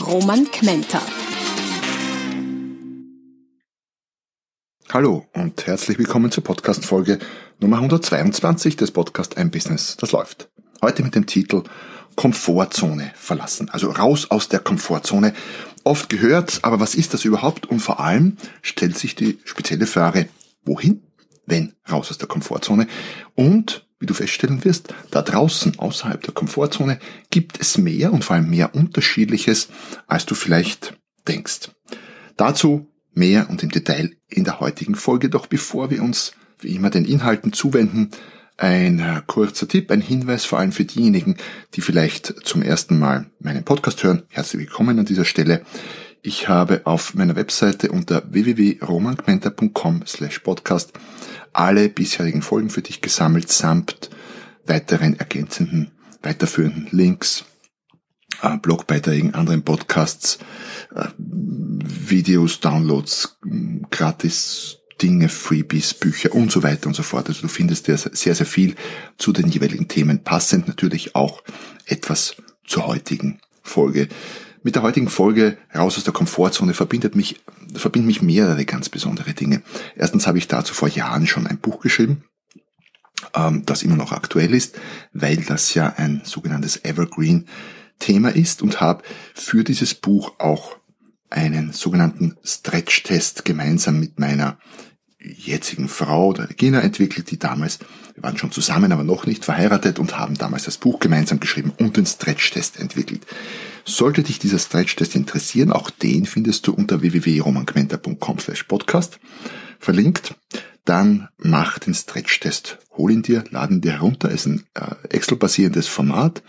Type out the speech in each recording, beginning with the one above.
Roman Kmenter. Hallo und herzlich willkommen zur Podcast-Folge Nummer 122 des Podcast Ein Business, das läuft. Heute mit dem Titel Komfortzone verlassen. Also raus aus der Komfortzone. Oft gehört, aber was ist das überhaupt? Und vor allem stellt sich die spezielle Frage, wohin, wenn raus aus der Komfortzone? Und wie du feststellen wirst, da draußen außerhalb der Komfortzone gibt es mehr und vor allem mehr Unterschiedliches, als du vielleicht denkst. Dazu mehr und im Detail in der heutigen Folge. Doch bevor wir uns wie immer den Inhalten zuwenden, ein äh, kurzer Tipp, ein Hinweis vor allem für diejenigen, die vielleicht zum ersten Mal meinen Podcast hören. Herzlich willkommen an dieser Stelle. Ich habe auf meiner Webseite unter www.romangmenta.com slash podcast alle bisherigen Folgen für dich gesammelt, samt weiteren ergänzenden, weiterführenden Links, äh, Blogbeiträgen, anderen Podcasts, äh, Videos, Downloads, gratis Dinge, Freebies, Bücher und so weiter und so fort. Also du findest sehr, sehr, sehr viel zu den jeweiligen Themen, passend natürlich auch etwas zur heutigen Folge. Mit der heutigen Folge raus aus der Komfortzone verbindet mich, verbinden mich mehrere ganz besondere Dinge. Erstens habe ich dazu vor Jahren schon ein Buch geschrieben, ähm, das immer noch aktuell ist, weil das ja ein sogenanntes Evergreen Thema ist und habe für dieses Buch auch einen sogenannten Stretch-Test gemeinsam mit meiner jetzigen Frau, der Regina, entwickelt, die damals, wir waren schon zusammen, aber noch nicht verheiratet und haben damals das Buch gemeinsam geschrieben und den Stretch-Test entwickelt. Sollte dich dieser Stretch-Test interessieren, auch den findest du unter www.romanquenter.com slash podcast verlinkt, dann mach den Stretch-Test. Hol ihn dir, lad ihn dir herunter, ist ein äh, Excel-basierendes Format,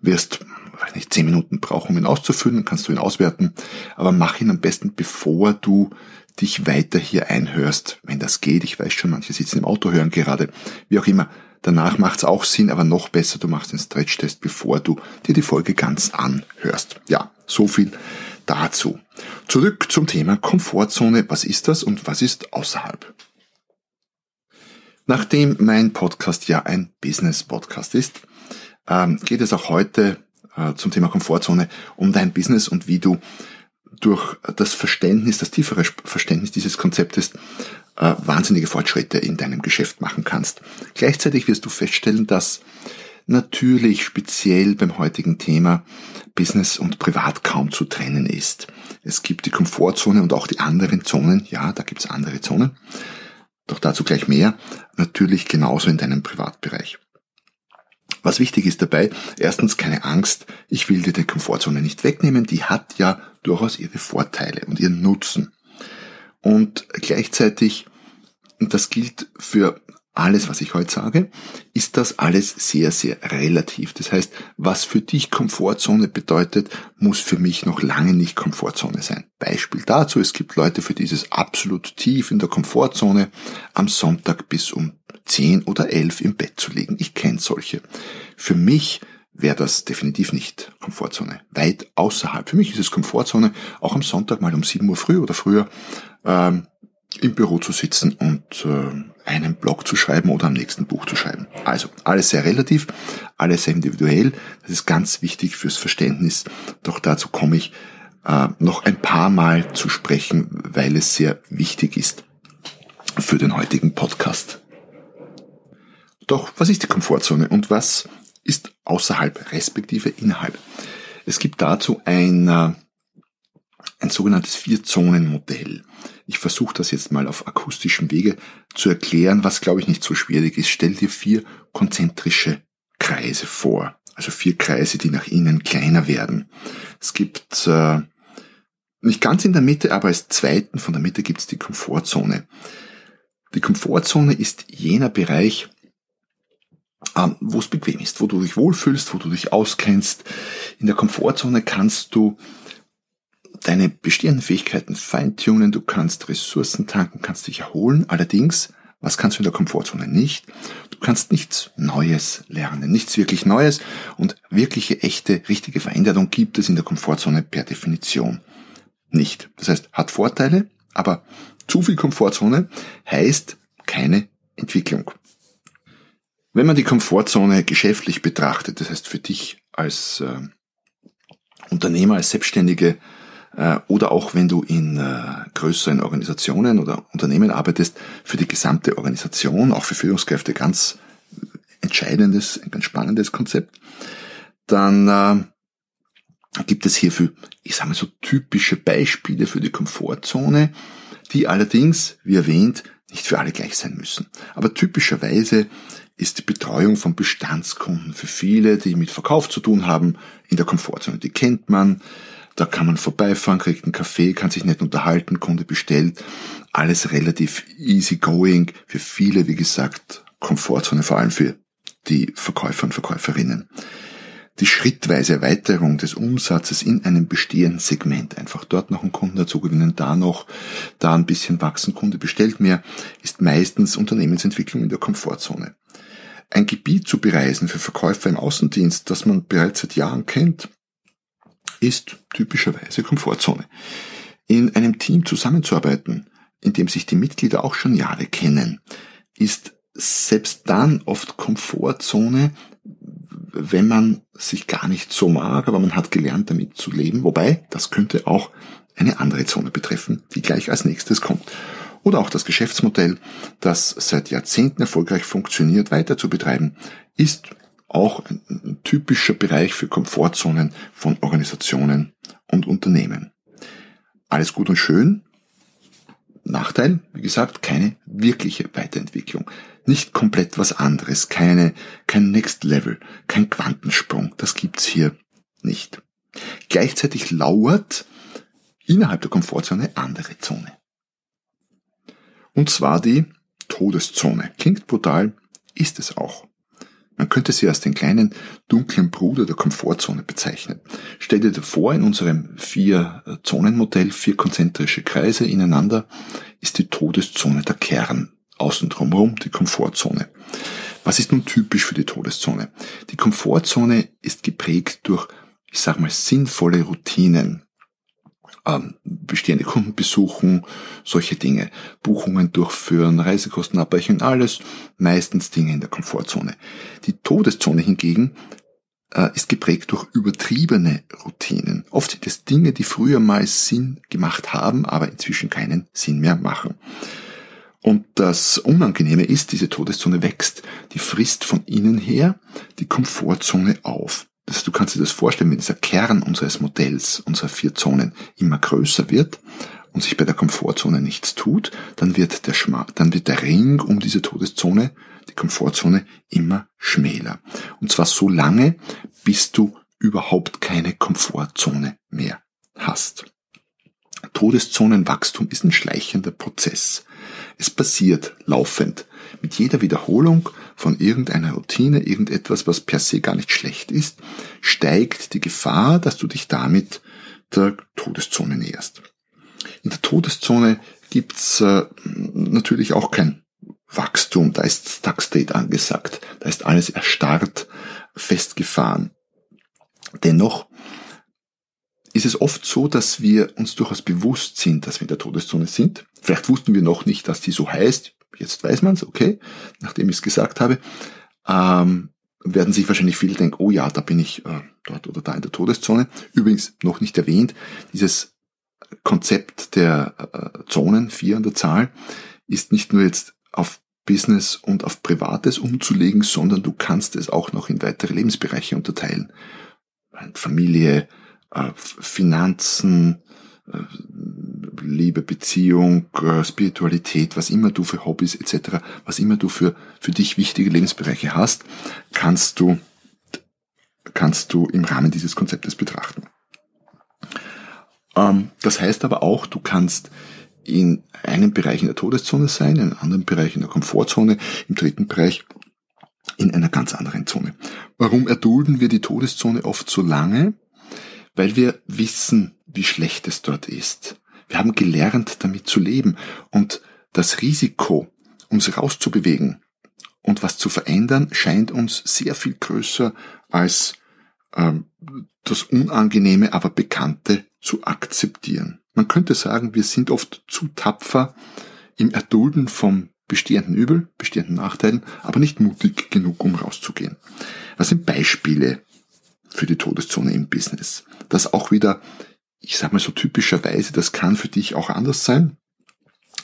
wirst weiß nicht, zehn Minuten brauchen, um ihn auszufüllen, kannst du ihn auswerten, aber mach ihn am besten, bevor du dich weiter hier einhörst, wenn das geht. Ich weiß schon, manche sitzen im Auto, hören gerade, wie auch immer. Danach macht's auch Sinn, aber noch besser, du machst den Stretch-Test, bevor du dir die Folge ganz anhörst. Ja, so viel dazu. Zurück zum Thema Komfortzone. Was ist das und was ist außerhalb? Nachdem mein Podcast ja ein Business-Podcast ist, ähm, geht es auch heute äh, zum Thema Komfortzone um dein Business und wie du durch das Verständnis, das tiefere Verständnis dieses Konzeptes äh, wahnsinnige Fortschritte in deinem Geschäft machen kannst. Gleichzeitig wirst du feststellen, dass natürlich speziell beim heutigen Thema Business und Privat kaum zu trennen ist. Es gibt die Komfortzone und auch die anderen Zonen. Ja, da gibt es andere Zonen. Doch dazu gleich mehr. Natürlich genauso in deinem Privatbereich. Was wichtig ist dabei, erstens keine Angst, ich will dir die Komfortzone nicht wegnehmen, die hat ja durchaus ihre Vorteile und ihren Nutzen. Und gleichzeitig, und das gilt für alles, was ich heute sage, ist das alles sehr, sehr relativ. Das heißt, was für dich Komfortzone bedeutet, muss für mich noch lange nicht Komfortzone sein. Beispiel dazu, es gibt Leute, für die ist es absolut tief in der Komfortzone, am Sonntag bis um 10 oder 11 im Bett zu liegen. Ich kenne solche. Für mich wäre das definitiv nicht Komfortzone. Weit außerhalb. Für mich ist es Komfortzone, auch am Sonntag mal um 7 Uhr früh oder früher ähm, im Büro zu sitzen und äh, einen Blog zu schreiben oder am nächsten Buch zu schreiben. Also alles sehr relativ, alles sehr individuell. Das ist ganz wichtig fürs Verständnis. Doch dazu komme ich äh, noch ein paar Mal zu sprechen, weil es sehr wichtig ist für den heutigen Podcast. Doch was ist die Komfortzone und was ist außerhalb respektive innerhalb? Es gibt dazu ein, äh, ein sogenanntes Vier-Zonen-Modell. Ich versuche das jetzt mal auf akustischem Wege zu erklären, was glaube ich nicht so schwierig ist. Stell dir vier konzentrische Kreise vor. Also vier Kreise, die nach innen kleiner werden. Es gibt äh, nicht ganz in der Mitte, aber als zweiten von der Mitte gibt es die Komfortzone. Die Komfortzone ist jener Bereich, ähm, wo es bequem ist, wo du dich wohlfühlst, wo du dich auskennst. In der Komfortzone kannst du deine bestehenden Fähigkeiten feintunen, du kannst Ressourcen tanken, kannst dich erholen. Allerdings, was kannst du in der Komfortzone nicht? Du kannst nichts Neues lernen, nichts wirklich Neues und wirkliche, echte, richtige Veränderung gibt es in der Komfortzone per Definition nicht. Das heißt, hat Vorteile, aber zu viel Komfortzone heißt keine Entwicklung. Wenn man die Komfortzone geschäftlich betrachtet, das heißt für dich als äh, Unternehmer, als Selbstständige oder auch wenn du in äh, größeren Organisationen oder Unternehmen arbeitest, für die gesamte Organisation, auch für Führungskräfte ganz entscheidendes, ein ganz spannendes Konzept, dann äh, gibt es hierfür, ich sage mal so typische Beispiele für die Komfortzone, die allerdings, wie erwähnt, nicht für alle gleich sein müssen. Aber typischerweise ist die Betreuung von Bestandskunden für viele, die mit Verkauf zu tun haben, in der Komfortzone. Die kennt man, da kann man vorbeifahren, kriegt einen Kaffee, kann sich nicht unterhalten, Kunde bestellt. Alles relativ easy going. Für viele, wie gesagt, Komfortzone, vor allem für die Verkäufer und Verkäuferinnen. Die schrittweise Erweiterung des Umsatzes in einem bestehenden Segment, einfach dort noch einen Kunden dazu gewinnen, da noch, da ein bisschen wachsen, Kunde bestellt mehr, ist meistens Unternehmensentwicklung in der Komfortzone. Ein Gebiet zu bereisen für Verkäufer im Außendienst, das man bereits seit Jahren kennt, ist typischerweise Komfortzone. In einem Team zusammenzuarbeiten, in dem sich die Mitglieder auch schon Jahre kennen, ist selbst dann oft Komfortzone, wenn man sich gar nicht so mag, aber man hat gelernt, damit zu leben. Wobei, das könnte auch eine andere Zone betreffen, die gleich als nächstes kommt. Oder auch das Geschäftsmodell, das seit Jahrzehnten erfolgreich funktioniert, weiter zu betreiben, ist auch ein typischer Bereich für Komfortzonen von Organisationen und Unternehmen. Alles gut und schön. Nachteil, wie gesagt, keine wirkliche Weiterentwicklung. Nicht komplett was anderes, keine, kein Next Level, kein Quantensprung. Das gibt's hier nicht. Gleichzeitig lauert innerhalb der Komfortzone andere Zone. Und zwar die Todeszone. Klingt brutal, ist es auch. Man könnte sie als den kleinen dunklen Bruder der Komfortzone bezeichnen. Stell dir vor, in unserem Vier-Zonen-Modell, vier konzentrische Kreise ineinander, ist die Todeszone der Kern. Außen drumherum die Komfortzone. Was ist nun typisch für die Todeszone? Die Komfortzone ist geprägt durch, ich sag mal, sinnvolle Routinen ähm, bestehende Kunden besuchen, solche Dinge, Buchungen durchführen, Reisekosten abbrechen, alles meistens Dinge in der Komfortzone. Die Todeszone hingegen äh, ist geprägt durch übertriebene Routinen. Oft sind es Dinge, die früher mal Sinn gemacht haben, aber inzwischen keinen Sinn mehr machen. Und das Unangenehme ist, diese Todeszone wächst, die frisst von innen her die Komfortzone auf. Das, du kannst dir das vorstellen, wenn dieser Kern unseres Modells, unserer vier Zonen immer größer wird und sich bei der Komfortzone nichts tut, dann wird der, Schma dann wird der Ring um diese Todeszone, die Komfortzone, immer schmäler. Und zwar so lange, bis du überhaupt keine Komfortzone mehr hast. Todeszonenwachstum ist ein schleichender Prozess. Es passiert laufend. Mit jeder Wiederholung von irgendeiner Routine, irgendetwas, was per se gar nicht schlecht ist, steigt die Gefahr, dass du dich damit der Todeszone näherst. In der Todeszone gibt's äh, natürlich auch kein Wachstum, da ist Stuck State angesagt, da ist alles erstarrt, festgefahren. Dennoch ist es oft so, dass wir uns durchaus bewusst sind, dass wir in der Todeszone sind. Vielleicht wussten wir noch nicht, dass die so heißt. Jetzt weiß man es, okay, nachdem ich es gesagt habe. Ähm, werden sich wahrscheinlich viele denken, oh ja, da bin ich äh, dort oder da in der Todeszone. Übrigens noch nicht erwähnt, dieses Konzept der äh, Zonen, vier an der Zahl, ist nicht nur jetzt auf Business und auf Privates umzulegen, sondern du kannst es auch noch in weitere Lebensbereiche unterteilen. Familie, äh, Finanzen, äh, Liebe, Beziehung, äh, Spiritualität, was immer du für Hobbys etc., was immer du für, für dich wichtige Lebensbereiche hast, kannst du, kannst du im Rahmen dieses Konzeptes betrachten. Ähm, das heißt aber auch, du kannst in einem Bereich in der Todeszone sein, in einem anderen Bereich in der Komfortzone, im dritten Bereich in einer ganz anderen Zone. Warum erdulden wir die Todeszone oft so lange? Weil wir wissen, wie schlecht es dort ist. Wir haben gelernt, damit zu leben und das Risiko, uns rauszubewegen und was zu verändern, scheint uns sehr viel größer als ähm, das Unangenehme, aber Bekannte zu akzeptieren. Man könnte sagen, wir sind oft zu tapfer im Erdulden vom bestehenden Übel, bestehenden Nachteilen, aber nicht mutig genug, um rauszugehen. Was sind Beispiele für die Todeszone im Business? Das auch wieder, ich sag mal so typischerweise, das kann für dich auch anders sein,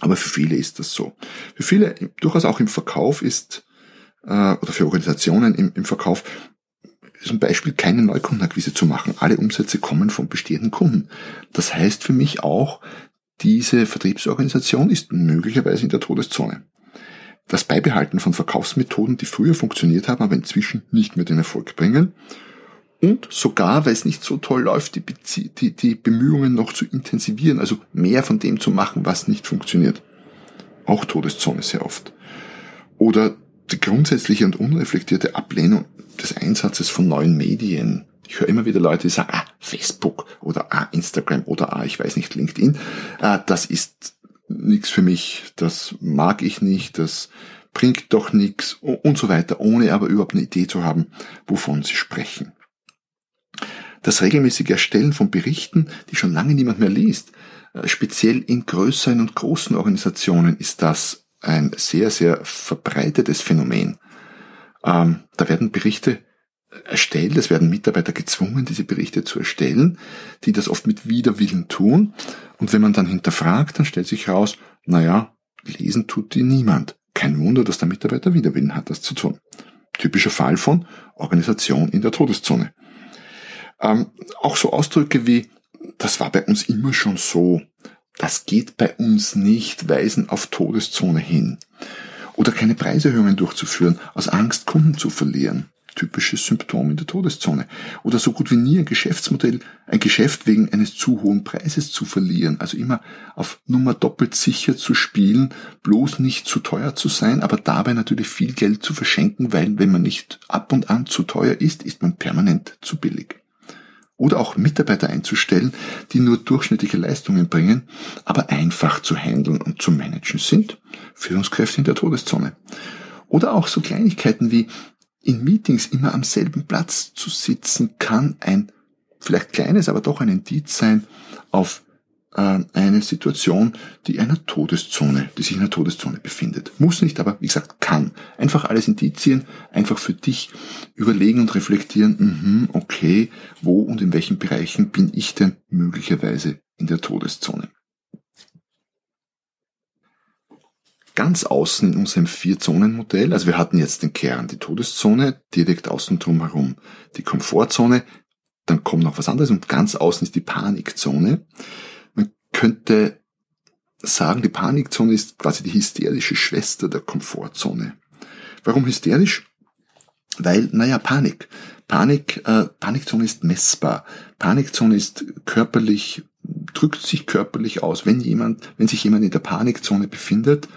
aber für viele ist das so. Für viele, durchaus auch im Verkauf ist, äh, oder für Organisationen im, im Verkauf, zum Beispiel keine Neukundenakquise zu machen. Alle Umsätze kommen von bestehenden Kunden. Das heißt für mich auch, diese Vertriebsorganisation ist möglicherweise in der Todeszone das Beibehalten von Verkaufsmethoden, die früher funktioniert haben, aber inzwischen nicht mehr den Erfolg bringen. Und sogar, weil es nicht so toll läuft, die, die, die Bemühungen noch zu intensivieren, also mehr von dem zu machen, was nicht funktioniert. Auch Todeszone sehr oft. Oder die grundsätzliche und unreflektierte Ablehnung des Einsatzes von neuen Medien. Ich höre immer wieder Leute, die sagen, ah, Facebook oder ah, Instagram oder ah, ich weiß nicht, LinkedIn. Ah, das ist nichts für mich, das mag ich nicht, das bringt doch nichts und so weiter, ohne aber überhaupt eine Idee zu haben, wovon sie sprechen. Das regelmäßige Erstellen von Berichten, die schon lange niemand mehr liest, äh, speziell in größeren und großen Organisationen ist das ein sehr, sehr verbreitetes Phänomen. Ähm, da werden Berichte erstellt. Es werden Mitarbeiter gezwungen, diese Berichte zu erstellen, die das oft mit Widerwillen tun. Und wenn man dann hinterfragt, dann stellt sich heraus, naja, lesen tut die niemand. Kein Wunder, dass der Mitarbeiter Widerwillen hat, das zu tun. Typischer Fall von Organisation in der Todeszone. Ähm, auch so Ausdrücke wie, das war bei uns immer schon so, das geht bei uns nicht, weisen auf Todeszone hin. Oder keine Preiserhöhungen durchzuführen, aus Angst, Kunden zu verlieren typisches Symptom in der Todeszone. Oder so gut wie nie ein Geschäftsmodell, ein Geschäft wegen eines zu hohen Preises zu verlieren. Also immer auf Nummer doppelt sicher zu spielen, bloß nicht zu teuer zu sein, aber dabei natürlich viel Geld zu verschenken, weil wenn man nicht ab und an zu teuer ist, ist man permanent zu billig. Oder auch Mitarbeiter einzustellen, die nur durchschnittliche Leistungen bringen, aber einfach zu handeln und zu managen sind. Führungskräfte in der Todeszone. Oder auch so Kleinigkeiten wie in Meetings immer am selben Platz zu sitzen, kann ein vielleicht kleines, aber doch ein Indiz sein auf eine Situation, die einer Todeszone, die sich in einer Todeszone befindet. Muss nicht, aber wie gesagt, kann. Einfach alles Indizien, einfach für dich überlegen und reflektieren, mh, okay, wo und in welchen Bereichen bin ich denn möglicherweise in der Todeszone. ganz außen in unserem Vier-Zonen-Modell, also wir hatten jetzt den Kern, die Todeszone, direkt außen drumherum die Komfortzone, dann kommt noch was anderes und ganz außen ist die Panikzone. Könnte sagen, die Panikzone ist quasi die hysterische Schwester der Komfortzone. Warum hysterisch? Weil, naja, Panik. Panik, äh, Panikzone ist messbar. Panikzone ist körperlich, drückt sich körperlich aus. Wenn jemand, wenn sich jemand in der Panikzone befindet,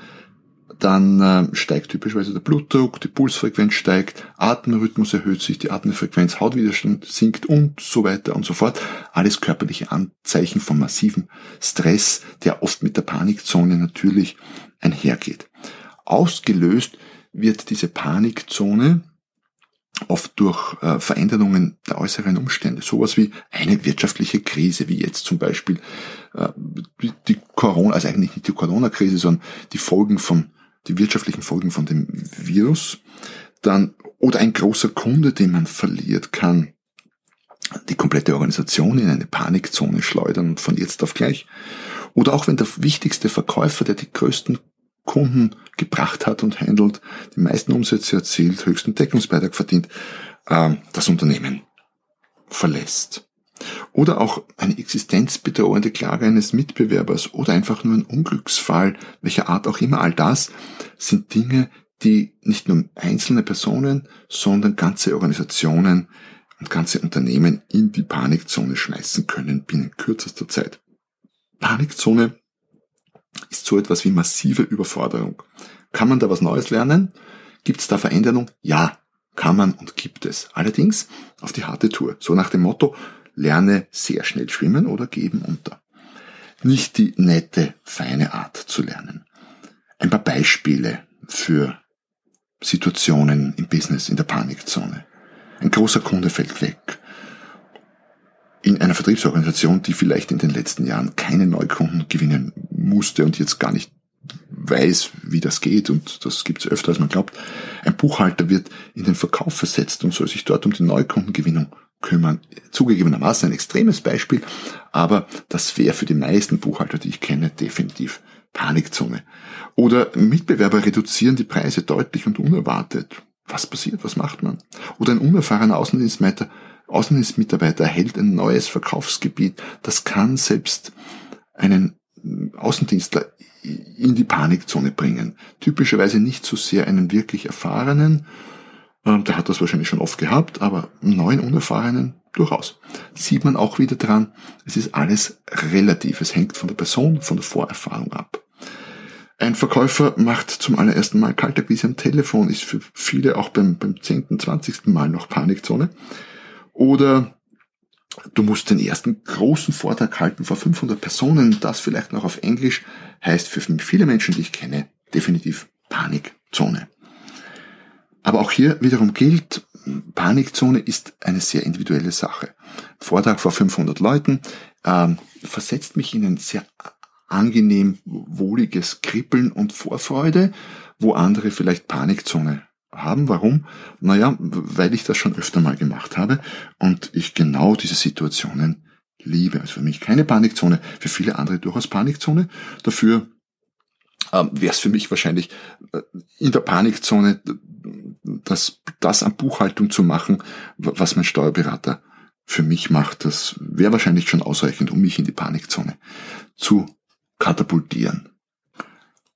dann äh, steigt typischerweise der Blutdruck, die Pulsfrequenz steigt, Atemrhythmus erhöht sich, die Atemfrequenz, Hautwiderstand sinkt und so weiter und so fort. Alles körperliche Anzeichen von massivem Stress, der oft mit der Panikzone natürlich einhergeht. Ausgelöst wird diese Panikzone oft durch äh, Veränderungen der äußeren Umstände. Sowas wie eine wirtschaftliche Krise, wie jetzt zum Beispiel äh, die Corona, also eigentlich nicht die Corona-Krise, sondern die Folgen von die wirtschaftlichen Folgen von dem Virus, dann oder ein großer Kunde, den man verliert, kann die komplette Organisation in eine Panikzone schleudern und von jetzt auf gleich. Oder auch wenn der wichtigste Verkäufer, der die größten Kunden gebracht hat und handelt, die meisten Umsätze erzielt, höchsten Deckungsbeitrag verdient, äh, das Unternehmen verlässt. Oder auch eine existenzbedrohende Klage eines Mitbewerbers oder einfach nur ein Unglücksfall, welcher Art auch immer. All das sind Dinge, die nicht nur einzelne Personen, sondern ganze Organisationen und ganze Unternehmen in die Panikzone schmeißen können binnen kürzester Zeit. Panikzone ist so etwas wie massive Überforderung. Kann man da was Neues lernen? Gibt es da Veränderung? Ja, kann man und gibt es. Allerdings auf die harte Tour. So nach dem Motto, lerne sehr schnell schwimmen oder geben unter. Nicht die nette, feine Art zu lernen. Ein paar Beispiele für Situationen im Business, in der Panikzone. Ein großer Kunde fällt weg. In einer Vertriebsorganisation, die vielleicht in den letzten Jahren keine Neukunden gewinnen musste und jetzt gar nicht weiß, wie das geht, und das gibt es öfter, als man glaubt. Ein Buchhalter wird in den Verkauf versetzt und soll sich dort um die Neukundengewinnung kümmern. Zugegebenermaßen ein extremes Beispiel, aber das wäre für die meisten Buchhalter, die ich kenne, definitiv Panikzone. Oder Mitbewerber reduzieren die Preise deutlich und unerwartet. Was passiert? Was macht man? Oder ein unerfahrener Außendienstmitarbeiter, Außendienstmitarbeiter erhält ein neues Verkaufsgebiet. Das kann selbst einen Außendienstler in die Panikzone bringen. Typischerweise nicht so sehr einen wirklich erfahrenen, der hat das wahrscheinlich schon oft gehabt, aber neuen Unerfahrenen durchaus. Sieht man auch wieder dran, es ist alles relativ. Es hängt von der Person, von der Vorerfahrung ab. Ein Verkäufer macht zum allerersten Mal Kaltakquise am Telefon, ist für viele auch beim, beim 10., 20. Mal noch Panikzone. Oder du musst den ersten großen Vortrag halten vor 500 Personen, das vielleicht noch auf Englisch, heißt für viele Menschen, die ich kenne, definitiv Panikzone. Aber auch hier wiederum gilt, Panikzone ist eine sehr individuelle Sache. Vortrag vor 500 Leuten ähm, versetzt mich in ein sehr angenehm wohliges Kribbeln und Vorfreude, wo andere vielleicht Panikzone haben. Warum? Naja, weil ich das schon öfter mal gemacht habe und ich genau diese Situationen liebe. Also für mich keine Panikzone, für viele andere durchaus Panikzone. Dafür ähm, wäre es für mich wahrscheinlich äh, in der Panikzone das, das an Buchhaltung zu machen, was mein Steuerberater für mich macht. Das wäre wahrscheinlich schon ausreichend, um mich in die Panikzone zu katapultieren.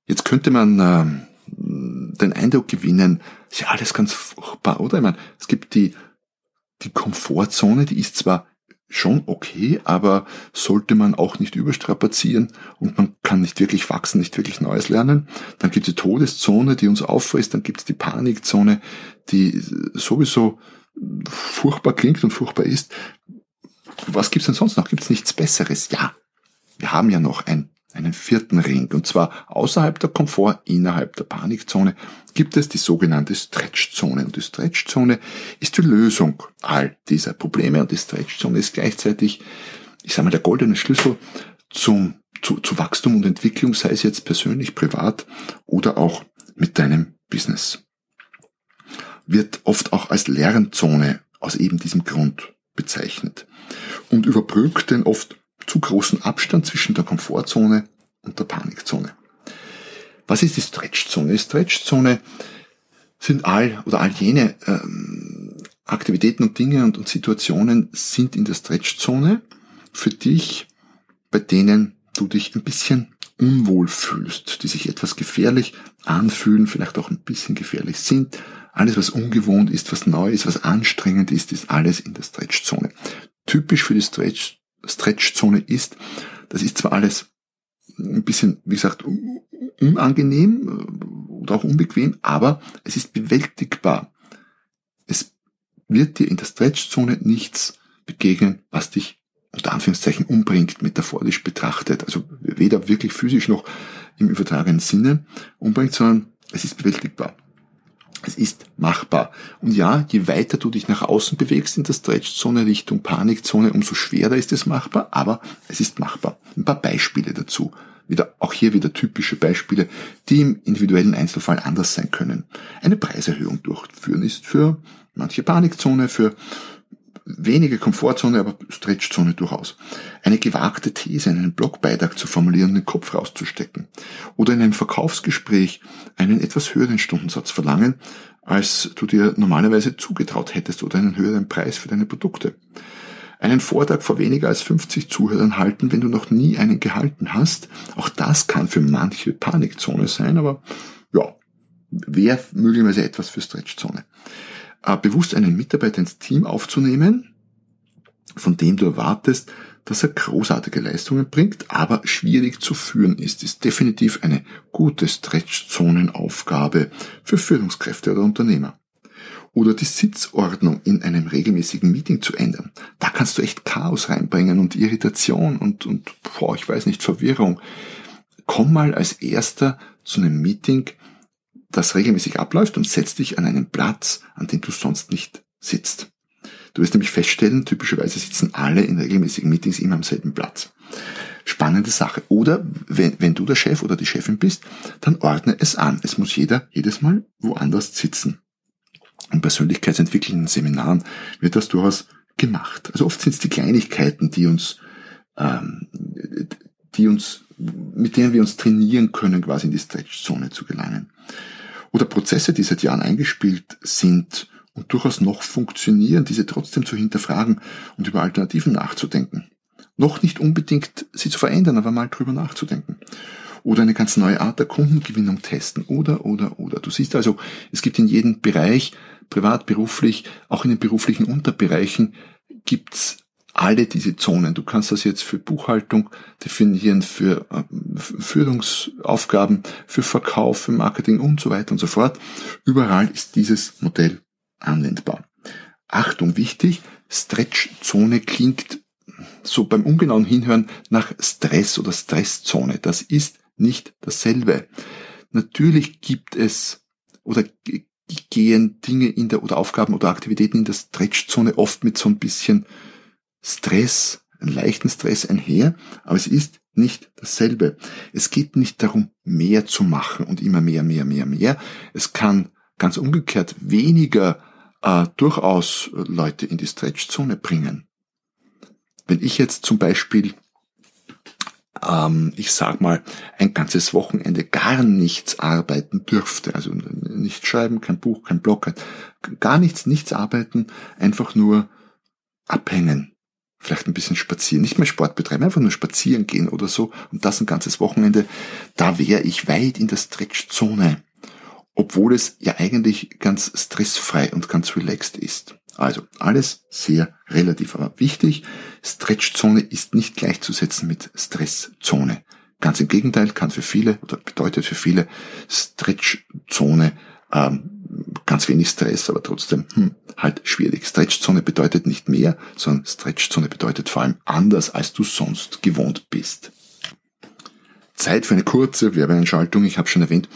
Jetzt könnte man äh, den Eindruck gewinnen, ist ja alles ganz furchtbar, oder? Ich meine, es gibt die, die Komfortzone, die ist zwar schon okay, aber sollte man auch nicht überstrapazieren und man kann nicht wirklich wachsen, nicht wirklich Neues lernen. Dann gibt es die Todeszone, die uns auffrisst, dann gibt es die Panikzone, die sowieso furchtbar klingt und furchtbar ist. Was gibt's denn sonst noch? Gibt's nichts Besseres? Ja, wir haben ja noch ein einen vierten Ring. Und zwar außerhalb der Komfort, innerhalb der Panikzone gibt es die sogenannte Stretchzone. Und die Stretchzone ist die Lösung all dieser Probleme. Und die Stretchzone ist gleichzeitig, ich sage mal, der goldene Schlüssel zum, zu, zu Wachstum und Entwicklung, sei es jetzt persönlich, privat oder auch mit deinem Business. Wird oft auch als Lernzone aus eben diesem Grund bezeichnet und überbrückt den oft zu großen Abstand zwischen der Komfortzone und der Panikzone. Was ist die Stretchzone? Die Stretchzone sind all oder all jene ähm, Aktivitäten und Dinge und, und Situationen sind in der Stretchzone für dich, bei denen du dich ein bisschen unwohl fühlst, die sich etwas gefährlich anfühlen, vielleicht auch ein bisschen gefährlich sind. Alles, was ungewohnt ist, was neu ist, was anstrengend ist, ist alles in der Stretchzone. Typisch für die Stretch Stretchzone ist. Das ist zwar alles ein bisschen, wie gesagt, unangenehm äh, oder auch unbequem, aber es ist bewältigbar. Es wird dir in der Stretchzone nichts begegnen, was dich unter Anführungszeichen umbringt, metaphorisch betrachtet. Also weder wirklich physisch noch im übertragenen Sinne umbringt, sondern es ist bewältigbar. Es ist machbar. Und ja, je weiter du dich nach außen bewegst in der Stretchzone Richtung Panikzone, umso schwerer ist es machbar, aber es ist machbar. Ein paar Beispiele dazu. Wieder, auch hier wieder typische Beispiele, die im individuellen Einzelfall anders sein können. Eine Preiserhöhung durchführen ist für manche Panikzone, für wenige Komfortzone, aber Stretchzone durchaus. Eine gewagte These, einen Blogbeitrag zu formulieren, den Kopf rauszustecken. Oder in einem Verkaufsgespräch einen etwas höheren Stundensatz verlangen, als du dir normalerweise zugetraut hättest oder einen höheren Preis für deine Produkte. Einen Vortrag vor weniger als 50 Zuhörern halten, wenn du noch nie einen gehalten hast. Auch das kann für manche Panikzone sein, aber ja, wäre möglicherweise etwas für Stretchzone äh, bewusst einen Mitarbeiter ins Team aufzunehmen, von dem du erwartest, dass er großartige Leistungen bringt, aber schwierig zu führen ist, ist definitiv eine gute Stretchzonenaufgabe für Führungskräfte oder Unternehmer. oder die Sitzordnung in einem regelmäßigen Meeting zu ändern. Da kannst du echt Chaos reinbringen und Irritation und, und boah, ich weiß nicht, Verwirrung. Komm mal als erster zu einem Meeting, das regelmäßig abläuft und setz dich an einen Platz, an dem du sonst nicht sitzt. Du wirst nämlich feststellen, typischerweise sitzen alle in regelmäßigen Meetings immer am selben Platz. Spannende Sache. Oder wenn, wenn du der Chef oder die Chefin bist, dann ordne es an. Es muss jeder jedes Mal woanders sitzen. In persönlichkeitsentwickelnden Seminaren wird das durchaus gemacht. Also oft sind es die Kleinigkeiten, die uns, ähm, die uns, mit denen wir uns trainieren können, quasi in die Stretchzone zu gelangen. Oder Prozesse, die seit Jahren eingespielt sind und durchaus noch funktionieren, diese trotzdem zu hinterfragen und über Alternativen nachzudenken. Noch nicht unbedingt sie zu verändern, aber mal drüber nachzudenken. Oder eine ganz neue Art der Kundengewinnung testen. Oder, oder, oder. Du siehst also, es gibt in jedem Bereich, privat, beruflich, auch in den beruflichen Unterbereichen, gibt's alle diese Zonen. Du kannst das jetzt für Buchhaltung definieren, für äh, Führungsaufgaben, für Verkauf, für Marketing und so weiter und so fort. Überall ist dieses Modell anwendbar. Achtung, wichtig, Stretchzone klingt so beim ungenauen Hinhören nach Stress oder Stresszone. Das ist nicht dasselbe. Natürlich gibt es oder gehen Dinge in der oder Aufgaben oder Aktivitäten in der Stretchzone oft mit so ein bisschen Stress, einen leichten Stress einher, aber es ist nicht dasselbe. Es geht nicht darum, mehr zu machen und immer mehr, mehr, mehr, mehr. Es kann ganz umgekehrt weniger äh, durchaus Leute in die Stretchzone bringen. Wenn ich jetzt zum Beispiel, ähm, ich sag mal, ein ganzes Wochenende gar nichts arbeiten dürfte, also nicht schreiben, kein Buch, kein Blog, gar nichts, nichts arbeiten, einfach nur abhängen, vielleicht ein bisschen spazieren, nicht mehr Sport betreiben, einfach nur spazieren gehen oder so und das ein ganzes Wochenende, da wäre ich weit in der Stretchzone obwohl es ja eigentlich ganz stressfrei und ganz relaxed ist. Also alles sehr relativ, aber wichtig, Stretchzone ist nicht gleichzusetzen mit Stresszone. Ganz im Gegenteil, kann für viele oder bedeutet für viele Stretchzone ähm, ganz wenig Stress, aber trotzdem hm, halt schwierig. Stretchzone bedeutet nicht mehr, sondern Stretchzone bedeutet vor allem anders, als du sonst gewohnt bist. Zeit für eine kurze Werbeeinschaltung. Ich habe schon erwähnt,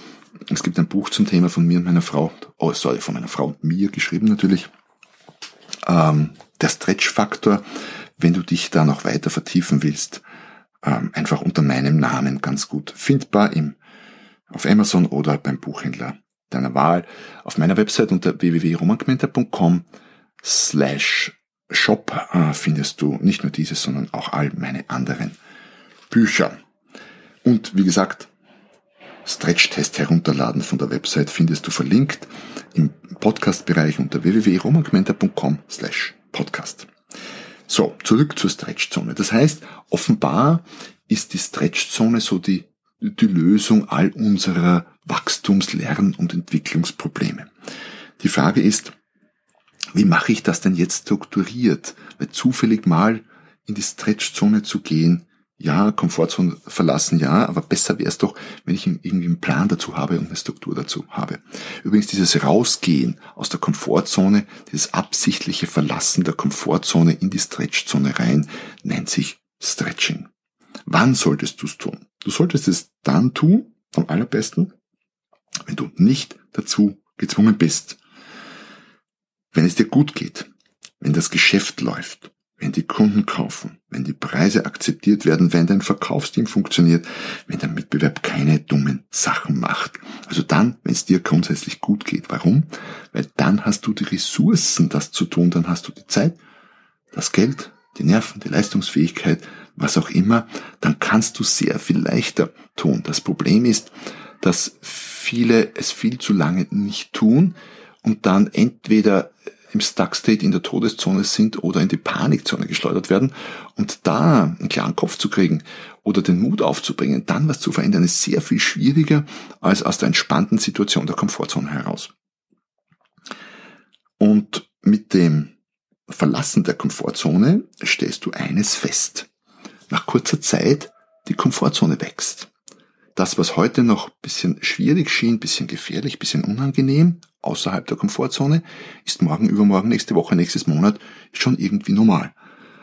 es gibt ein Buch zum Thema von mir und meiner Frau, oh sorry, von meiner Frau und mir geschrieben natürlich. Ähm, der Stretch-Faktor, wenn du dich da noch weiter vertiefen willst, ähm, einfach unter meinem Namen ganz gut findbar im, auf Amazon oder beim Buchhändler deiner Wahl. Auf meiner Website unter www.romangmenta.com slash shop äh, findest du nicht nur dieses, sondern auch all meine anderen Bücher. Und wie gesagt, Stretch-Test herunterladen von der Website findest du verlinkt im Podcast-Bereich unter www.romangmenta.com slash podcast. So, zurück zur Stretch-Zone. Das heißt, offenbar ist die Stretch-Zone so die, die Lösung all unserer Wachstums-, Lern- und Entwicklungsprobleme. Die Frage ist, wie mache ich das denn jetzt strukturiert? Weil zufällig mal in die Stretch-Zone zu gehen, ja, Komfortzone verlassen, ja, aber besser wäre es doch, wenn ich irgendwie einen Plan dazu habe und eine Struktur dazu habe. Übrigens, dieses Rausgehen aus der Komfortzone, dieses absichtliche Verlassen der Komfortzone in die Stretchzone rein, nennt sich Stretching. Wann solltest du es tun? Du solltest es dann tun, am allerbesten, wenn du nicht dazu gezwungen bist. Wenn es dir gut geht, wenn das Geschäft läuft, wenn die Kunden kaufen, wenn die Preise akzeptiert werden, wenn dein Verkaufsteam funktioniert, wenn der Mitbewerb keine dummen Sachen macht. Also dann, wenn es dir grundsätzlich gut geht. Warum? Weil dann hast du die Ressourcen, das zu tun, dann hast du die Zeit, das Geld, die Nerven, die Leistungsfähigkeit, was auch immer, dann kannst du sehr viel leichter tun. Das Problem ist, dass viele es viel zu lange nicht tun und dann entweder im Stuck-State in der Todeszone sind oder in die Panikzone geschleudert werden. Und da einen klaren Kopf zu kriegen oder den Mut aufzubringen, dann was zu verändern, ist sehr viel schwieriger als aus der entspannten Situation der Komfortzone heraus. Und mit dem Verlassen der Komfortzone stellst du eines fest. Nach kurzer Zeit die Komfortzone wächst. das, was heute noch bisschen schwierig schien, bisschen gefährlich, bisschen unangenehm, außerhalb der Komfortzone, ist morgen, übermorgen, nächste Woche, nächstes Monat schon irgendwie normal.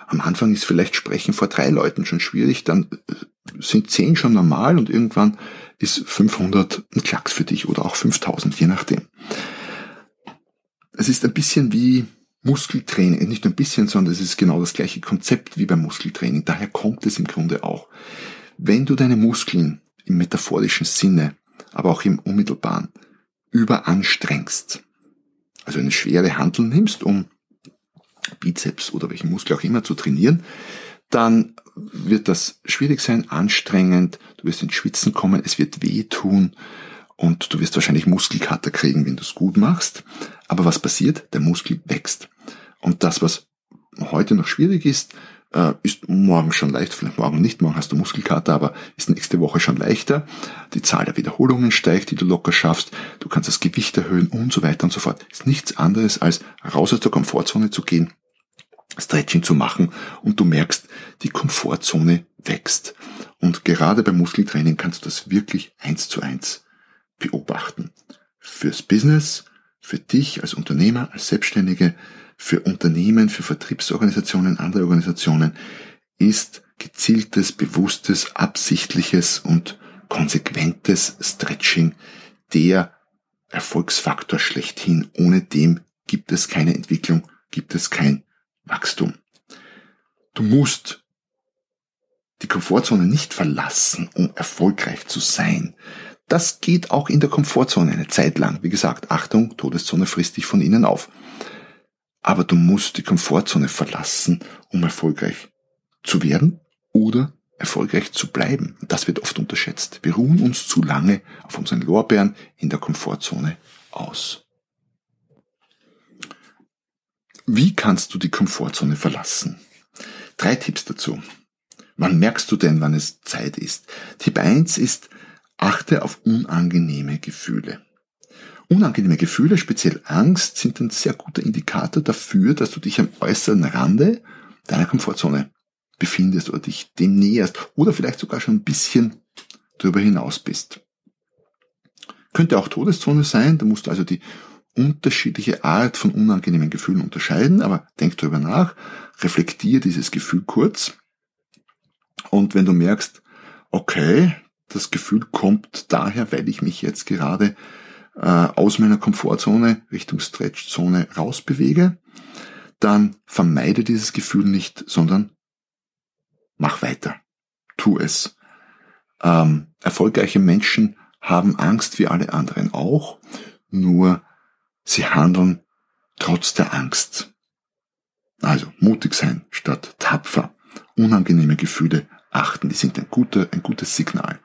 Am Anfang ist vielleicht Sprechen vor drei Leuten schon schwierig, dann äh, sind zehn schon normal und irgendwann ist 500 ein Klacks für dich oder auch 5000, je nachdem. Es ist ein bisschen wie Muskeltraining, nicht ein bisschen, sondern es ist genau das gleiche Konzept wie beim Muskeltraining. Daher kommt es im Grunde auch. Wenn du deine Muskeln im metaphorischen Sinne, aber auch im unmittelbaren, überanstrengst, also eine schwere Handel nimmst, um Bizeps oder welchen Muskel auch immer zu trainieren, dann wird das schwierig sein, anstrengend, du wirst ins Schwitzen kommen, es wird weh tun und du wirst wahrscheinlich Muskelkater kriegen, wenn du es gut machst. Aber was passiert? Der Muskel wächst. Und das, was heute noch schwierig ist, äh, ist morgen schon leicht, vielleicht morgen nicht, morgen hast du Muskelkater, aber ist nächste Woche schon leichter. Die Zahl der Wiederholungen steigt, die du locker schaffst, du kannst das Gewicht erhöhen und so weiter und so fort. Ist nichts anderes als raus aus der Komfortzone zu gehen, Stretching zu machen und du merkst, die Komfortzone wächst. Und gerade beim Muskeltraining kannst du das wirklich eins zu eins beobachten. Fürs Business, für dich als Unternehmer, als Selbstständige, für Unternehmen, für Vertriebsorganisationen, andere Organisationen ist gezieltes, bewusstes, absichtliches und konsequentes Stretching der Erfolgsfaktor schlechthin. Ohne dem gibt es keine Entwicklung, gibt es kein Wachstum. Du musst die Komfortzone nicht verlassen, um erfolgreich zu sein. Das geht auch in der Komfortzone eine Zeit lang. Wie gesagt, Achtung, Todeszone frisst dich von innen auf. Aber du musst die Komfortzone verlassen, um erfolgreich zu werden oder erfolgreich zu bleiben. Das wird oft unterschätzt. Wir ruhen uns zu lange auf unseren Lorbeeren in der Komfortzone aus. Wie kannst du die Komfortzone verlassen? Drei Tipps dazu. Wann merkst du denn, wann es Zeit ist? Tipp 1 ist, achte auf unangenehme Gefühle. Unangenehme Gefühle, speziell Angst, sind ein sehr guter Indikator dafür, dass du dich am äußeren Rande deiner Komfortzone befindest oder dich dem näherst oder vielleicht sogar schon ein bisschen darüber hinaus bist. Könnte auch Todeszone sein, da musst du also die unterschiedliche Art von unangenehmen Gefühlen unterscheiden, aber denk darüber nach, reflektier dieses Gefühl kurz und wenn du merkst, okay, das Gefühl kommt daher, weil ich mich jetzt gerade äh, aus meiner Komfortzone Richtung Stretchzone rausbewege, dann vermeide dieses Gefühl nicht, sondern mach weiter. Tu es. Ähm, erfolgreiche Menschen haben Angst wie alle anderen auch, nur sie handeln trotz der Angst. Also mutig sein statt tapfer. Unangenehme Gefühle achten, die sind ein, guter, ein gutes Signal.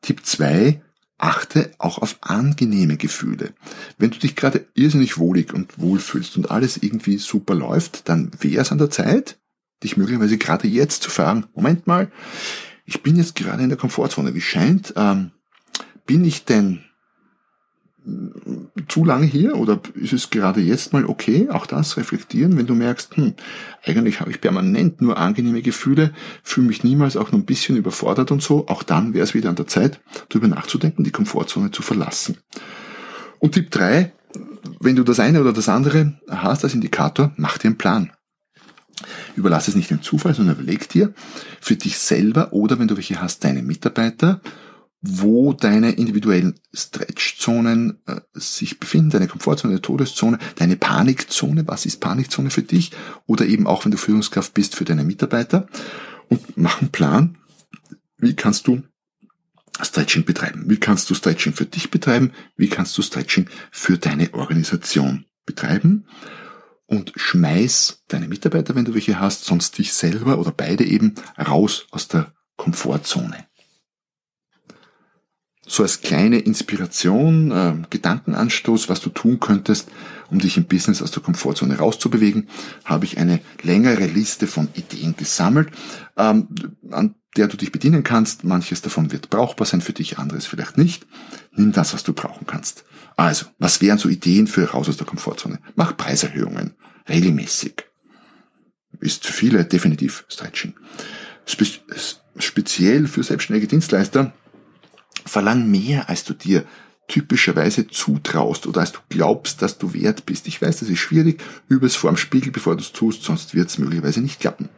Tipp 2, achte auch auf angenehme Gefühle. Wenn du dich gerade irrsinnig wohlig und wohlfühlst und alles irgendwie super läuft, dann wäre es an der Zeit, dich möglicherweise gerade jetzt zu fragen, Moment mal, ich bin jetzt gerade in der Komfortzone. Wie scheint, ähm, bin ich denn zu lange hier oder ist es gerade jetzt mal okay? Auch das reflektieren, wenn du merkst, hm, eigentlich habe ich permanent nur angenehme Gefühle, fühle mich niemals auch nur ein bisschen überfordert und so, auch dann wäre es wieder an der Zeit, darüber nachzudenken, die Komfortzone zu verlassen. Und Tipp drei: wenn du das eine oder das andere hast als Indikator, mach dir einen Plan. Überlass es nicht dem Zufall, sondern überleg dir für dich selber oder wenn du welche hast, deine Mitarbeiter, wo deine individuellen Stretchzonen äh, sich befinden, deine Komfortzone, deine Todeszone, deine Panikzone, was ist Panikzone für dich? Oder eben auch wenn du Führungskraft bist für deine Mitarbeiter und mach einen Plan, wie kannst du Stretching betreiben, wie kannst du Stretching für dich betreiben, wie kannst du Stretching für deine Organisation betreiben? Und schmeiß deine Mitarbeiter, wenn du welche hast, sonst dich selber oder beide eben raus aus der Komfortzone so als kleine Inspiration, äh, Gedankenanstoß, was du tun könntest, um dich im Business aus der Komfortzone rauszubewegen, habe ich eine längere Liste von Ideen gesammelt, ähm, an der du dich bedienen kannst. Manches davon wird brauchbar sein für dich, anderes vielleicht nicht. Nimm das, was du brauchen kannst. Also, was wären so Ideen für raus aus der Komfortzone? Mach Preiserhöhungen regelmäßig. Ist für viele definitiv Stretching. Spe speziell für selbstständige Dienstleister Verlang mehr, als du dir typischerweise zutraust oder als du glaubst, dass du wert bist. Ich weiß, das ist schwierig. Übe es vor dem Spiegel, bevor du es tust, sonst wird es möglicherweise nicht klappen.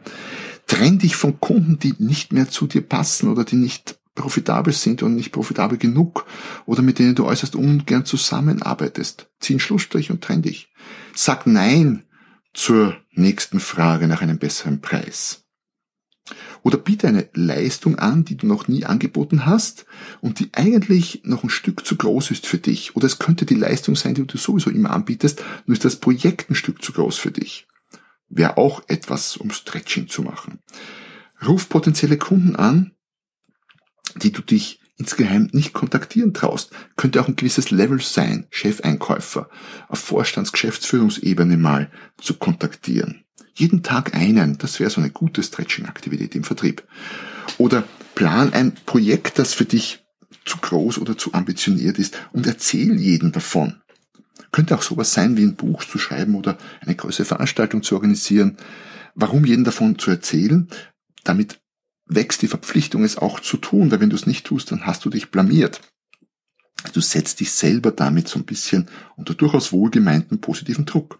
Trenn dich von Kunden, die nicht mehr zu dir passen oder die nicht profitabel sind und nicht profitabel genug oder mit denen du äußerst ungern zusammenarbeitest. Zieh einen Schlussstrich und trenn dich. Sag Nein zur nächsten Frage nach einem besseren Preis. Oder biete eine Leistung an, die du noch nie angeboten hast und die eigentlich noch ein Stück zu groß ist für dich. Oder es könnte die Leistung sein, die du sowieso immer anbietest, nur ist das Projekt ein Stück zu groß für dich. Wäre auch etwas, um Stretching zu machen. Ruf potenzielle Kunden an, die du dich insgeheim nicht kontaktieren traust. Könnte auch ein gewisses Level sein, Chefeinkäufer auf Vorstands-, Geschäftsführungsebene mal zu kontaktieren. Jeden Tag einen, das wäre so eine gute Stretching-Aktivität im Vertrieb. Oder plan ein Projekt, das für dich zu groß oder zu ambitioniert ist und erzähl jeden davon. Könnte auch sowas sein wie ein Buch zu schreiben oder eine große Veranstaltung zu organisieren. Warum jeden davon zu erzählen? Damit wächst die Verpflichtung, es auch zu tun, weil wenn du es nicht tust, dann hast du dich blamiert. Du setzt dich selber damit so ein bisschen unter durchaus wohlgemeinten positiven Druck.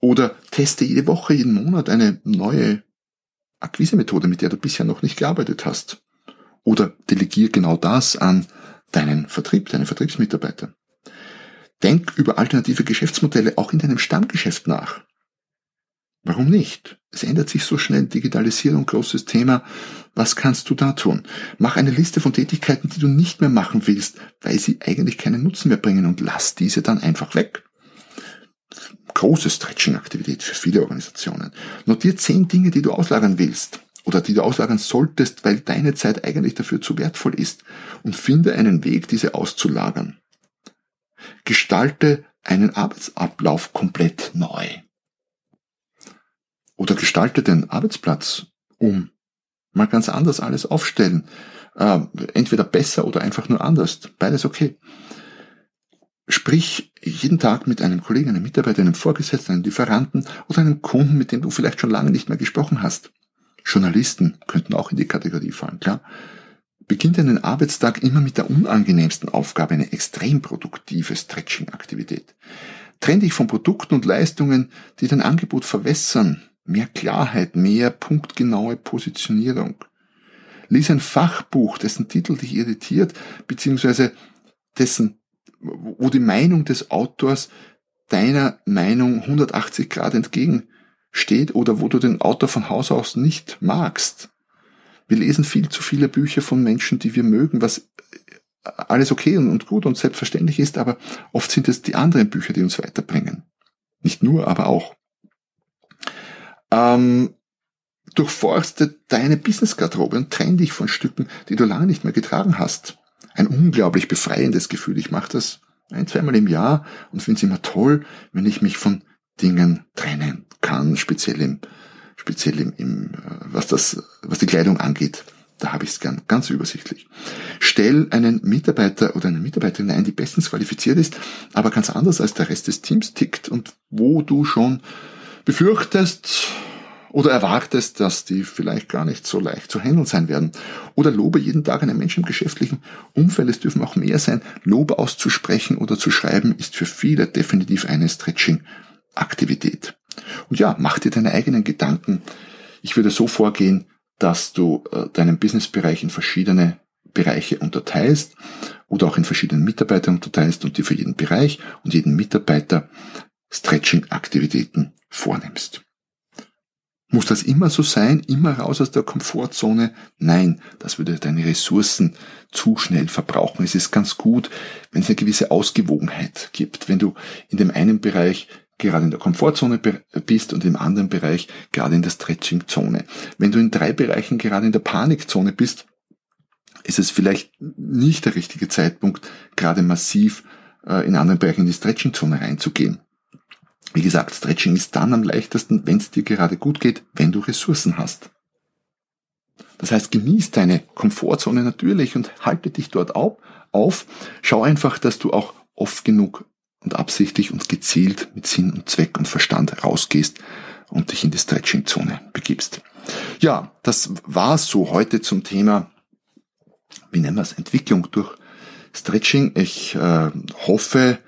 Oder teste jede Woche, jeden Monat eine neue Akquisemethode, mit der du bisher noch nicht gearbeitet hast. Oder delegier genau das an deinen Vertrieb, deine Vertriebsmitarbeiter. Denk über alternative Geschäftsmodelle auch in deinem Stammgeschäft nach. Warum nicht? Es ändert sich so schnell, Digitalisierung, großes Thema. Was kannst du da tun? Mach eine Liste von Tätigkeiten, die du nicht mehr machen willst, weil sie eigentlich keinen Nutzen mehr bringen und lass diese dann einfach weg große Stretching-Aktivität für viele Organisationen. Notier zehn Dinge, die du auslagern willst oder die du auslagern solltest, weil deine Zeit eigentlich dafür zu wertvoll ist und finde einen Weg, diese auszulagern. Gestalte einen Arbeitsablauf komplett neu. Oder gestalte den Arbeitsplatz um. Mal ganz anders alles aufstellen. Äh, entweder besser oder einfach nur anders. Beides okay. Sprich jeden Tag mit einem Kollegen, einem Mitarbeiter, einem Vorgesetzten, einem Lieferanten oder einem Kunden, mit dem du vielleicht schon lange nicht mehr gesprochen hast. Journalisten könnten auch in die Kategorie fallen, klar. Beginnt einen Arbeitstag immer mit der unangenehmsten Aufgabe, eine extrem produktive Stretching-Aktivität. Trenn dich von Produkten und Leistungen, die dein Angebot verwässern. Mehr Klarheit, mehr punktgenaue Positionierung. Lies ein Fachbuch, dessen Titel dich irritiert, beziehungsweise dessen wo die Meinung des Autors deiner Meinung 180 Grad entgegensteht oder wo du den Autor von Haus aus nicht magst. Wir lesen viel zu viele Bücher von Menschen, die wir mögen, was alles okay und gut und selbstverständlich ist, aber oft sind es die anderen Bücher, die uns weiterbringen. Nicht nur, aber auch. Ähm, durchforste deine Business-Garderobe und trenn dich von Stücken, die du lange nicht mehr getragen hast ein unglaublich befreiendes Gefühl. Ich mache das ein, zweimal im Jahr und finde es immer toll, wenn ich mich von Dingen trennen kann, speziell im, speziell im, im was das, was die Kleidung angeht. Da habe ich es gern ganz übersichtlich. Stell einen Mitarbeiter oder eine Mitarbeiterin ein, die bestens qualifiziert ist, aber ganz anders als der Rest des Teams tickt und wo du schon befürchtest, oder erwartest, dass die vielleicht gar nicht so leicht zu handeln sein werden. Oder lobe jeden Tag einen Menschen im geschäftlichen Umfeld. Es dürfen auch mehr sein. Lob auszusprechen oder zu schreiben ist für viele definitiv eine Stretching-Aktivität. Und ja, mach dir deine eigenen Gedanken. Ich würde so vorgehen, dass du äh, deinen Businessbereich in verschiedene Bereiche unterteilst oder auch in verschiedenen Mitarbeiter unterteilst und dir für jeden Bereich und jeden Mitarbeiter Stretching-Aktivitäten vornimmst. Muss das immer so sein, immer raus aus der Komfortzone? Nein, das würde deine Ressourcen zu schnell verbrauchen. Es ist ganz gut, wenn es eine gewisse Ausgewogenheit gibt. Wenn du in dem einen Bereich gerade in der Komfortzone bist und im anderen Bereich gerade in der Stretchingzone. Wenn du in drei Bereichen gerade in der Panikzone bist, ist es vielleicht nicht der richtige Zeitpunkt, gerade massiv äh, in anderen Bereichen in die Stretchingzone reinzugehen. Wie gesagt, Stretching ist dann am leichtesten, wenn es dir gerade gut geht, wenn du Ressourcen hast. Das heißt, genieß deine Komfortzone natürlich und halte dich dort auf. Schau einfach, dass du auch oft genug und absichtlich und gezielt mit Sinn und Zweck und Verstand rausgehst und dich in die Stretching-Zone begibst. Ja, das war so heute zum Thema, wie nennen wir es, Entwicklung durch Stretching. Ich äh, hoffe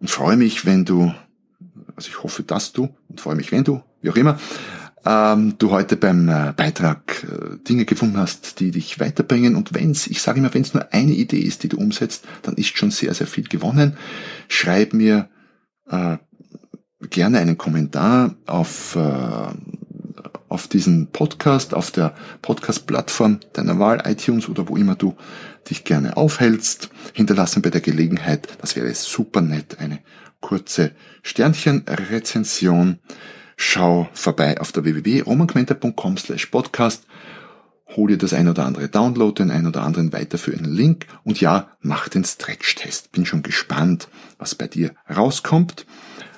und freue mich, wenn du, also ich hoffe, dass du und freue mich, wenn du, wie auch immer, ähm, du heute beim äh, Beitrag äh, Dinge gefunden hast, die dich weiterbringen. Und wenn's, ich sage immer, wenn es nur eine Idee ist, die du umsetzt, dann ist schon sehr, sehr viel gewonnen. Schreib mir äh, gerne einen Kommentar auf, äh, auf diesen Podcast, auf der Podcast-Plattform deiner Wahl, iTunes oder wo immer du dich gerne aufhältst. Hinterlassen bei der Gelegenheit, das wäre super nett, eine kurze Sternchen-Rezension schau vorbei auf der www.romangmenta.com slash podcast, hol dir das ein oder andere Download, den ein oder anderen weiterführenden Link und ja, mach den Stretch-Test. Bin schon gespannt, was bei dir rauskommt.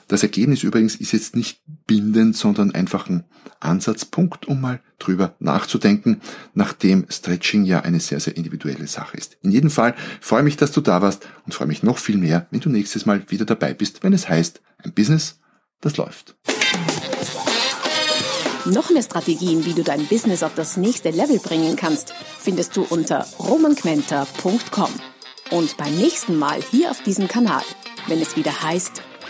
Das Ergebnis übrigens ist jetzt nicht bindend, sondern einfach ein Ansatzpunkt, um mal drüber nachzudenken, nachdem Stretching ja eine sehr, sehr individuelle Sache ist. In jedem Fall freue mich, dass du da warst und freue mich noch viel mehr, wenn du nächstes Mal wieder dabei bist, wenn es heißt, ein Business, das läuft. Noch mehr Strategien, wie du dein Business auf das nächste Level bringen kannst, findest du unter romanquenter.com. Und beim nächsten Mal hier auf diesem Kanal, wenn es wieder heißt,